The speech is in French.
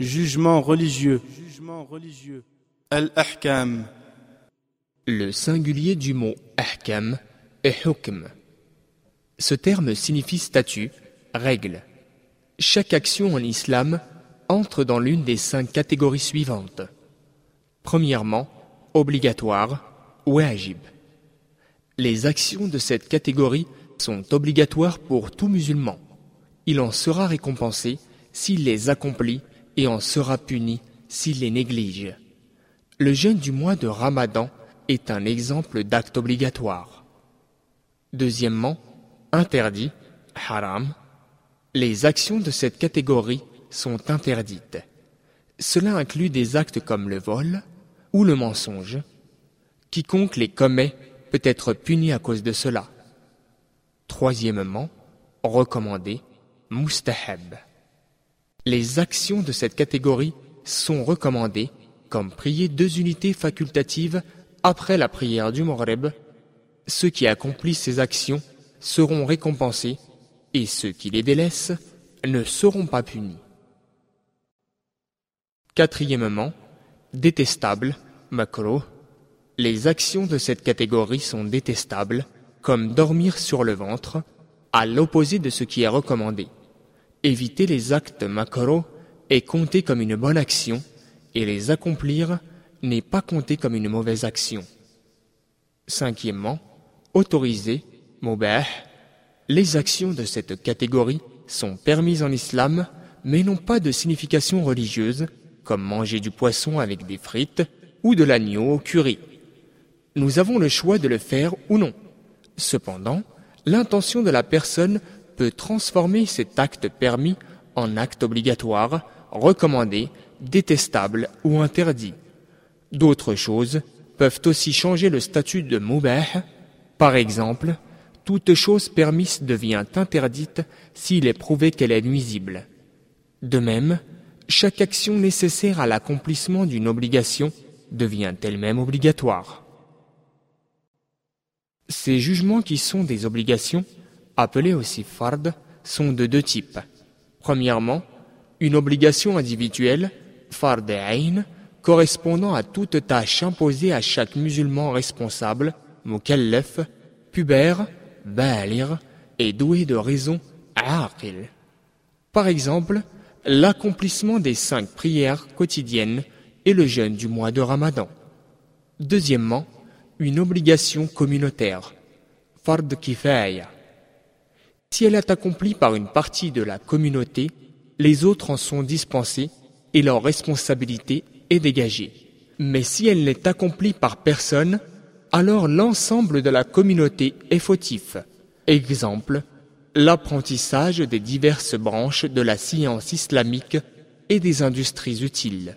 Jugement religieux. Al-Ahkam. Le singulier du mot ahkam est hukm. Ce terme signifie statut, règle. Chaque action en islam entre dans l'une des cinq catégories suivantes. Premièrement, obligatoire, wajib. Les actions de cette catégorie sont obligatoires pour tout musulman. Il en sera récompensé s'il les accomplit et en sera puni s'il les néglige. Le jeûne du mois de Ramadan est un exemple d'acte obligatoire. Deuxièmement, interdit, haram. Les actions de cette catégorie sont interdites. Cela inclut des actes comme le vol ou le mensonge. Quiconque les commet peut être puni à cause de cela. Troisièmement, recommandé, mustahab. Les actions de cette catégorie sont recommandées comme prier deux unités facultatives après la prière du Maghreb. Ceux qui accomplissent ces actions seront récompensés et ceux qui les délaissent ne seront pas punis. Quatrièmement, détestable, macro. Les actions de cette catégorie sont détestables, comme dormir sur le ventre, à l'opposé de ce qui est recommandé. Éviter les actes macro est compté comme une bonne action et les accomplir n'est pas compté comme une mauvaise action. Cinquièmement, autoriser, mubah. Les actions de cette catégorie sont permises en islam mais n'ont pas de signification religieuse comme manger du poisson avec des frites ou de l'agneau au curry. Nous avons le choix de le faire ou non. Cependant, l'intention de la personne peut transformer cet acte permis en acte obligatoire, recommandé, détestable ou interdit. D'autres choses peuvent aussi changer le statut de mubah. Par exemple, toute chose permise devient interdite s'il est prouvé qu'elle est nuisible. De même, chaque action nécessaire à l'accomplissement d'une obligation devient elle-même obligatoire. Ces jugements qui sont des obligations, appelées aussi fard, sont de deux types. Premièrement, une obligation individuelle, fard ayn, correspondant à toute tâche imposée à chaque musulman responsable, mukallaf, pubère, balir et doué de raison, aqil. Par exemple, l'accomplissement des cinq prières quotidiennes et le jeûne du mois de Ramadan. Deuxièmement, une obligation communautaire, fard kifaya. Si elle est accomplie par une partie de la communauté, les autres en sont dispensés et leur responsabilité est dégagée. Mais si elle n'est accomplie par personne, alors l'ensemble de la communauté est fautif. Exemple, l'apprentissage des diverses branches de la science islamique et des industries utiles.